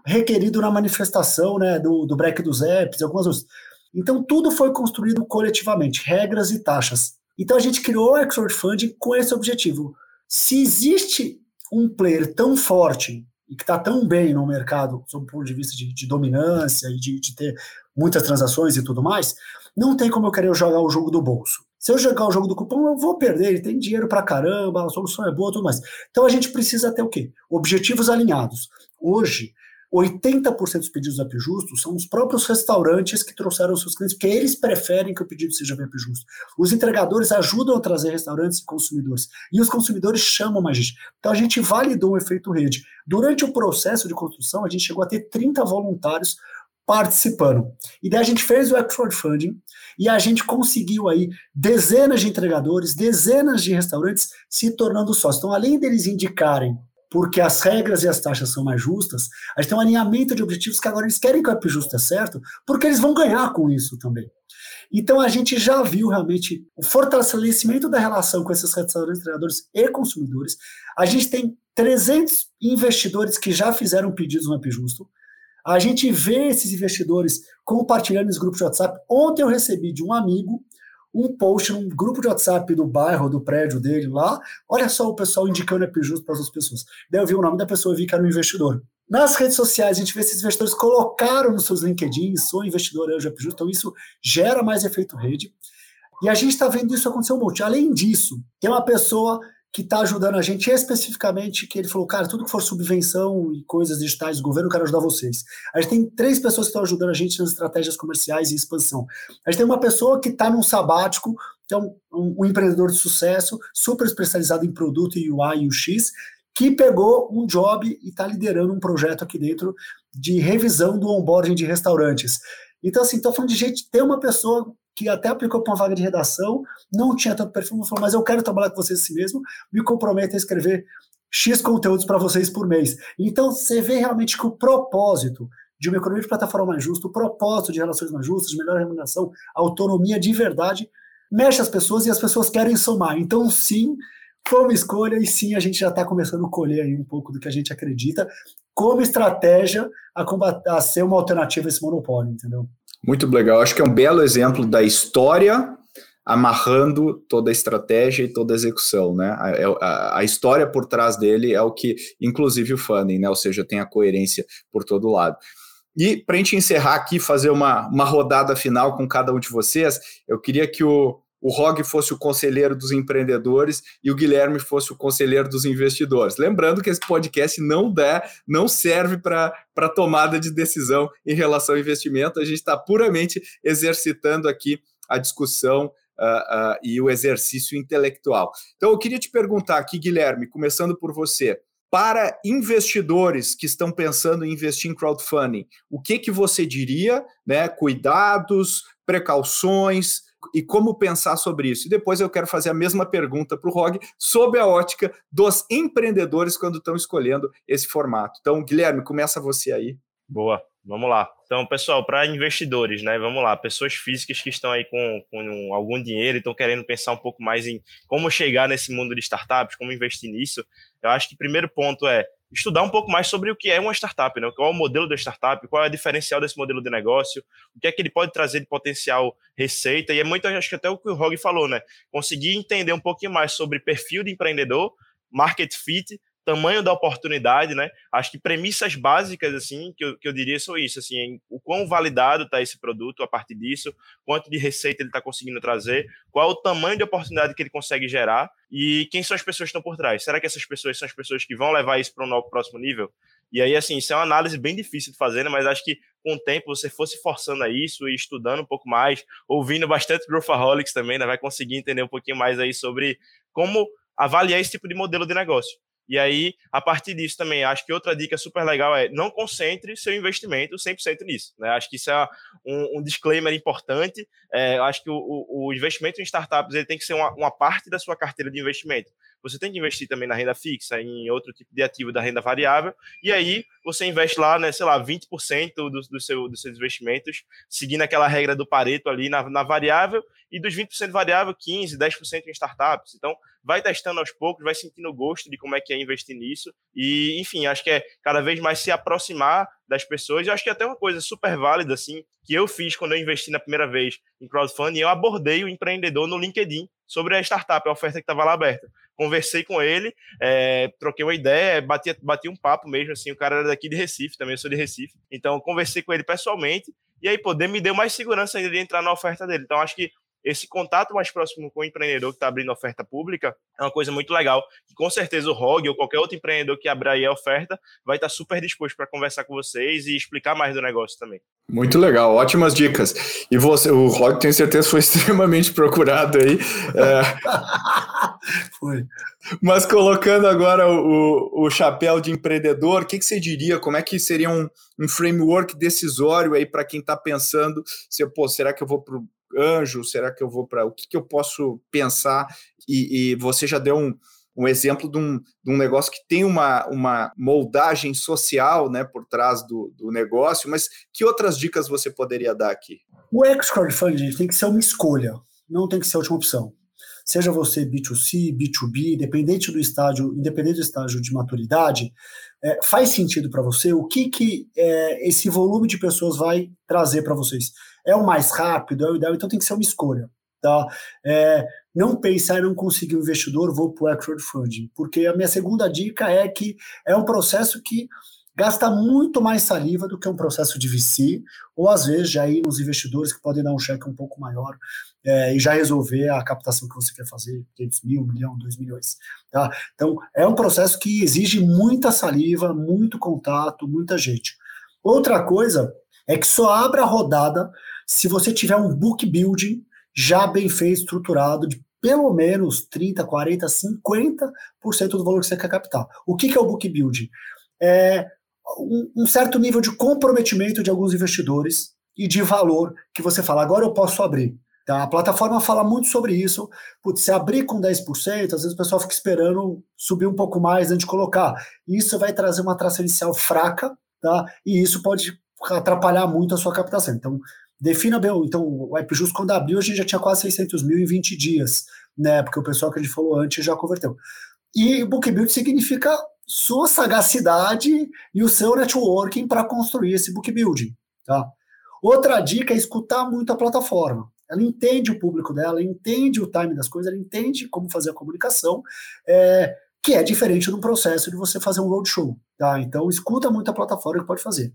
requerido na manifestação né, do, do break dos apps, algumas outras. Então, tudo foi construído coletivamente, regras e taxas. Então, a gente criou o Export Fund com esse objetivo. Se existe um player tão forte e que está tão bem no mercado, sob o ponto de vista de, de dominância e de, de, ter muitas transações e tudo mais, não tem como eu querer jogar o jogo do bolso. Se eu jogar o jogo do cupom, eu vou perder, ele tem dinheiro para caramba, a solução é boa tudo mais. Então a gente precisa ter o quê? Objetivos alinhados. Hoje, 80% dos pedidos VIP Justo são os próprios restaurantes que trouxeram seus clientes, porque eles preferem que o pedido seja VIP Justo. Os entregadores ajudam a trazer restaurantes e consumidores, e os consumidores chamam mais gente. Então a gente validou o efeito rede. Durante o processo de construção, a gente chegou a ter 30 voluntários participando. E daí a gente fez o Export Funding e a gente conseguiu aí dezenas de entregadores, dezenas de restaurantes se tornando sócios. Então, além deles indicarem porque as regras e as taxas são mais justas, a gente tem um alinhamento de objetivos que agora eles querem que o app justo é certo, porque eles vão ganhar com isso também. Então a gente já viu realmente o fortalecimento da relação com esses restaurantes, treinadores e consumidores. A gente tem 300 investidores que já fizeram pedidos no app justo. A gente vê esses investidores compartilhando nos grupos de WhatsApp. Ontem eu recebi de um amigo um post num grupo de WhatsApp do bairro, do prédio dele lá. Olha só o pessoal indicando app justo para as pessoas. Daí eu vi o nome da pessoa e vi que era um investidor. Nas redes sociais, a gente vê esses investidores colocaram nos seus LinkedIn, sou investidor hoje app justo, então isso gera mais efeito rede. E a gente está vendo isso acontecer um monte. Além disso, tem uma pessoa que está ajudando a gente especificamente, que ele falou, cara, tudo que for subvenção e coisas digitais do governo, eu quero ajudar vocês. A gente tem três pessoas que estão ajudando a gente nas estratégias comerciais e expansão. A gente tem uma pessoa que está num sabático, que é um, um, um, empreendedor de sucesso, super especializado em produto e UI e UX, que pegou um job e está liderando um projeto aqui dentro de revisão do onboarding de restaurantes. Então, assim, estou falando de gente, tem uma pessoa que até aplicou para uma vaga de redação, não tinha tanto perfil, falou, mas eu quero trabalhar com vocês assim mesmo, me comprometo a escrever X conteúdos para vocês por mês. Então, você vê realmente que o propósito de uma economia de plataforma mais justa, o propósito de relações mais justas, de melhor remuneração, autonomia de verdade, mexe as pessoas e as pessoas querem somar. Então, sim, foi uma escolha e sim, a gente já está começando a colher aí um pouco do que a gente acredita como estratégia a, combater, a ser uma alternativa a esse monopólio, entendeu? Muito legal. Acho que é um belo exemplo da história amarrando toda a estratégia e toda a execução, né? A, é, a, a, história por trás dele é o que, inclusive, o funding, né? Ou seja, tem a coerência por todo lado. E para a gente encerrar aqui, fazer uma, uma rodada final com cada um de vocês, eu queria que o, o Rog fosse o conselheiro dos empreendedores e o Guilherme fosse o conselheiro dos investidores. Lembrando que esse podcast não dá, não serve para tomada de decisão em relação ao investimento, a gente está puramente exercitando aqui a discussão uh, uh, e o exercício intelectual. Então, eu queria te perguntar aqui, Guilherme, começando por você. Para investidores que estão pensando em investir em crowdfunding, o que, que você diria? Né? Cuidados, precauções, e como pensar sobre isso. E depois eu quero fazer a mesma pergunta para o Rog sob a ótica dos empreendedores quando estão escolhendo esse formato. Então, Guilherme, começa você aí. Boa, vamos lá. Então, pessoal, para investidores, né? Vamos lá, pessoas físicas que estão aí com, com algum dinheiro e estão querendo pensar um pouco mais em como chegar nesse mundo de startups, como investir nisso. Eu acho que o primeiro ponto é estudar um pouco mais sobre o que é uma startup, né? qual é o modelo da startup, qual é o diferencial desse modelo de negócio, o que é que ele pode trazer de potencial receita, e é muito, acho que até o que o Rog falou, né? Conseguir entender um pouquinho mais sobre perfil de empreendedor, market fit, tamanho da oportunidade, né? Acho que premissas básicas, assim, que eu, que eu diria são isso, assim, o quão validado está esse produto a partir disso, quanto de receita ele está conseguindo trazer, qual o tamanho de oportunidade que ele consegue gerar e quem são as pessoas que estão por trás. Será que essas pessoas são as pessoas que vão levar isso para um novo próximo nível? E aí, assim, isso é uma análise bem difícil de fazer, né? mas acho que com o tempo você fosse forçando a isso e estudando um pouco mais, ouvindo bastante Growthaholics também, né? vai conseguir entender um pouquinho mais aí sobre como avaliar esse tipo de modelo de negócio. E aí, a partir disso também, acho que outra dica super legal é não concentre seu investimento 100% nisso. Né? Acho que isso é um, um disclaimer importante. É, acho que o, o, investimento em startups ele tem que ser uma, uma parte da sua carteira de investimento você tem que investir também na renda fixa, em outro tipo de ativo da renda variável, e aí você investe lá, né, sei lá, 20% do, do seu, dos seus investimentos, seguindo aquela regra do Pareto ali na, na variável, e dos 20% variável, 15%, 10% em startups. Então, vai testando aos poucos, vai sentindo o gosto de como é que é investir nisso, e, enfim, acho que é cada vez mais se aproximar das pessoas, e acho que é até uma coisa super válida, assim, que eu fiz quando eu investi na primeira vez em crowdfunding, eu abordei o empreendedor no LinkedIn sobre a startup, a oferta que estava lá aberta conversei com ele, é, troquei uma ideia, bati, bati um papo mesmo, assim, o cara era daqui de Recife, também eu sou de Recife, então conversei com ele pessoalmente, e aí, poder me deu mais segurança ainda de entrar na oferta dele. Então, acho que esse contato mais próximo com o empreendedor que está abrindo oferta pública é uma coisa muito legal. E com certeza o ROG ou qualquer outro empreendedor que abrir aí a oferta vai estar tá super disposto para conversar com vocês e explicar mais do negócio também. Muito legal, ótimas dicas. E você, o ROG, tenho certeza, foi extremamente procurado aí. É... foi. Mas colocando agora o, o chapéu de empreendedor, o que, que você diria? Como é que seria um, um framework decisório aí para quem está pensando se, pô, será que eu vou para anjo? Será que eu vou para. O que, que eu posso pensar? E, e você já deu um, um exemplo de um, de um, negócio que tem uma, uma moldagem social né, por trás do, do negócio, mas que outras dicas você poderia dar aqui? O ex-crowdfunding tem que ser uma escolha, não tem que ser a última opção. Seja você B2C, B2B, independente do estágio, independente do estágio de maturidade, é, faz sentido para você? O que, que é, esse volume de pessoas vai trazer para vocês? é o mais rápido, é o ideal, então tem que ser uma escolha. Tá? É, não pensar em não conseguir um investidor, vou para o crowdfunding, porque a minha segunda dica é que é um processo que gasta muito mais saliva do que um processo de VC, ou às vezes já ir nos investidores que podem dar um cheque um pouco maior é, e já resolver a captação que você quer fazer, 500 mil, 1 milhão, 2 milhões. Tá? Então, é um processo que exige muita saliva, muito contato, muita gente. Outra coisa é que só abre a rodada se você tiver um book building já bem feito, estruturado, de pelo menos 30, 40, 50% do valor que você quer captar. O que, que é o book building? É um, um certo nível de comprometimento de alguns investidores e de valor que você fala, agora eu posso abrir. Tá? A plataforma fala muito sobre isso. Putz, se abrir com 10%, às vezes o pessoal fica esperando subir um pouco mais antes de colocar. Isso vai trazer uma tração inicial fraca, tá? E isso pode atrapalhar muito a sua captação. Então, defina bem. Então, o AppJust, quando abriu, a gente já tinha quase 600 mil em 20 dias, né? Porque o pessoal que a gente falou antes já converteu. E Book Build significa sua sagacidade e o seu networking para construir esse book building. Tá? Outra dica é escutar muito a plataforma. Ela entende o público dela, entende o time das coisas, ela entende como fazer a comunicação, é, que é diferente do processo de você fazer um roadshow. Tá? Então, escuta muito a plataforma que pode fazer.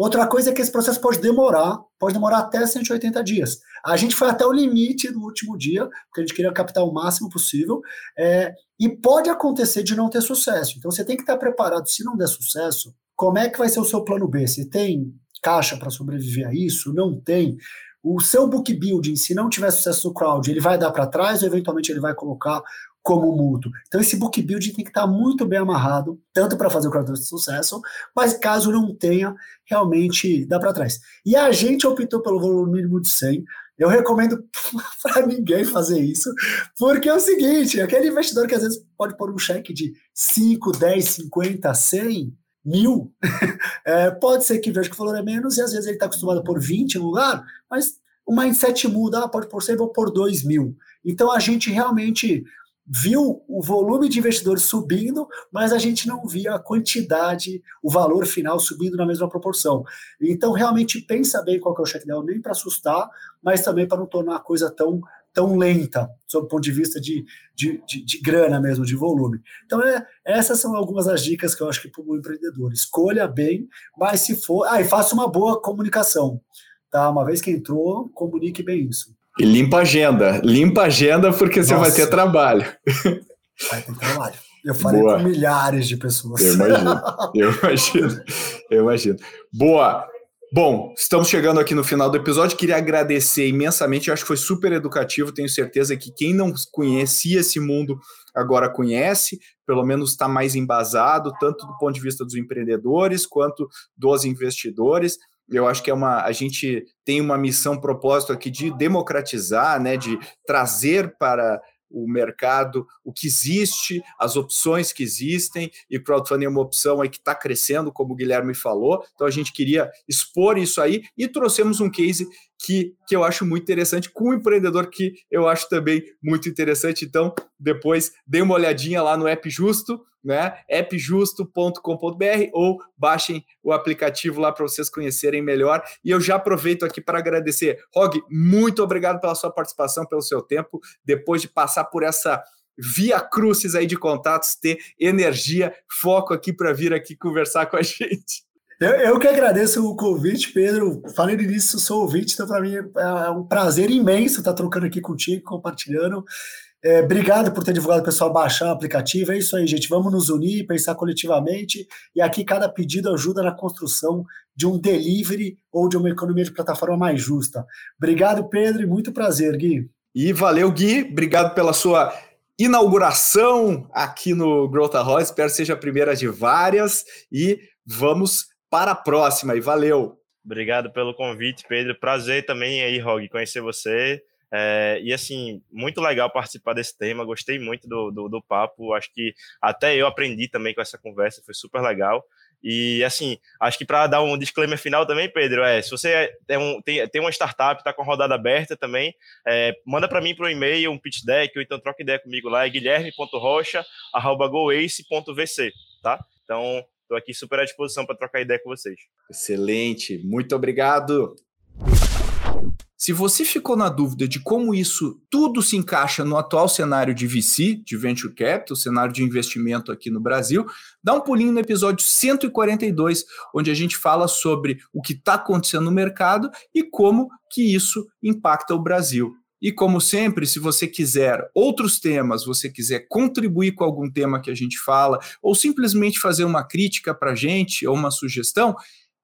Outra coisa é que esse processo pode demorar, pode demorar até 180 dias. A gente foi até o limite do último dia, porque a gente queria captar o máximo possível, é, e pode acontecer de não ter sucesso. Então você tem que estar preparado. Se não der sucesso, como é que vai ser o seu plano B? Você tem caixa para sobreviver a isso? Não tem? O seu book building, se não tiver sucesso no crowd, ele vai dar para trás ou eventualmente ele vai colocar como mútuo. Então esse book building tem que estar muito bem amarrado, tanto para fazer o crowd de sucesso, mas caso não tenha, realmente dá para trás. E a gente optou pelo valor mínimo de 100. Eu recomendo para ninguém fazer isso, porque é o seguinte, aquele investidor que às vezes pode pôr um cheque de 5, 10, 50, 100, mil, é, pode ser que veja que o valor é menos e às vezes ele está acostumado a pôr 20 no lugar, mas o mindset muda, ah, pode pôr 100, vou pôr 2 mil. Então a gente realmente viu o volume de investidores subindo, mas a gente não via a quantidade, o valor final subindo na mesma proporção. Então, realmente pensa bem qual que é o check down, nem para assustar, mas também para não tornar a coisa tão, tão lenta, sob o ponto de vista de, de, de, de grana mesmo, de volume. Então, é, essas são algumas das dicas que eu acho que para o empreendedor. Escolha bem, mas se for. Ah, e faça uma boa comunicação. Tá? Uma vez que entrou, comunique bem isso. E limpa a agenda. Limpa a agenda porque Nossa. você vai ter trabalho. Vai ter trabalho. Eu falei Boa. com milhares de pessoas. Eu imagino. Eu imagino. Eu imagino. Boa. Bom, estamos chegando aqui no final do episódio. Queria agradecer imensamente. Eu acho que foi super educativo. Tenho certeza que quem não conhecia esse mundo agora conhece, pelo menos está mais embasado, tanto do ponto de vista dos empreendedores quanto dos investidores. Eu acho que é uma. A gente tem uma missão, propósito aqui de democratizar, né, de trazer para o mercado, o que existe, as opções que existem, e crowdfunding é uma opção aí que está crescendo, como o Guilherme falou. Então a gente queria expor isso aí e trouxemos um case que, que eu acho muito interessante, com um empreendedor que eu acho também muito interessante. Então, depois dê uma olhadinha lá no App Justo, né? appjusto.com.br ou baixem o aplicativo lá para vocês conhecerem melhor. E eu já aproveito aqui para agradecer. Rog, muito obrigado pela sua participação, pelo seu tempo, depois de passar por essa via crucis aí de contatos, ter energia, foco aqui para vir aqui conversar com a gente. Eu, eu, que agradeço o convite, Pedro. Falei no início, sou ouvinte, então para mim é um prazer imenso estar trocando aqui contigo, compartilhando. É, obrigado por ter divulgado o pessoal baixar o aplicativo. É isso aí, gente. Vamos nos unir, pensar coletivamente. E aqui cada pedido ajuda na construção de um delivery ou de uma economia de plataforma mais justa. Obrigado, Pedro, e muito prazer, Gui. E valeu, Gui. Obrigado pela sua inauguração aqui no Growth Roy. Espero que seja a primeira de várias. E vamos para a próxima. E valeu. Obrigado pelo convite, Pedro. Prazer também aí, Rog, conhecer você. É, e assim, muito legal participar desse tema, gostei muito do, do, do, papo, acho que até eu aprendi também com essa conversa, foi super legal. E assim, acho que para dar um disclaimer final também, Pedro, é se você é um, tem, tem uma startup, está com a rodada aberta também, é, manda para mim para o e-mail um pitch deck, ou então troca ideia comigo lá, é guilherme.rocha.goace.vc, tá? Então, estou aqui super à disposição para trocar ideia com vocês. Excelente, muito obrigado. Se você ficou na dúvida de como isso tudo se encaixa no atual cenário de VC, de Venture Capital, cenário de investimento aqui no Brasil, dá um pulinho no episódio 142, onde a gente fala sobre o que está acontecendo no mercado e como que isso impacta o Brasil. E como sempre, se você quiser outros temas, você quiser contribuir com algum tema que a gente fala, ou simplesmente fazer uma crítica para a gente ou uma sugestão,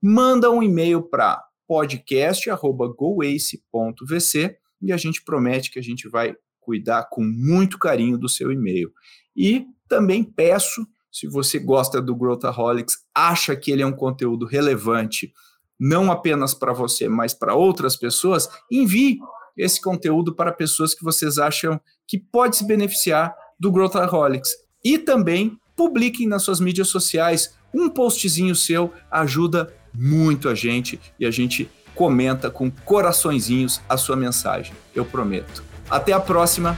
manda um e-mail para podcast@goace.vc e a gente promete que a gente vai cuidar com muito carinho do seu e-mail. E também peço, se você gosta do Growthaholics, acha que ele é um conteúdo relevante, não apenas para você, mas para outras pessoas, envie esse conteúdo para pessoas que vocês acham que pode se beneficiar do Growthaholics. E também publiquem nas suas mídias sociais. Um postzinho seu ajuda muito a gente e a gente comenta com coraçõezinhos a sua mensagem. Eu prometo. Até a próxima.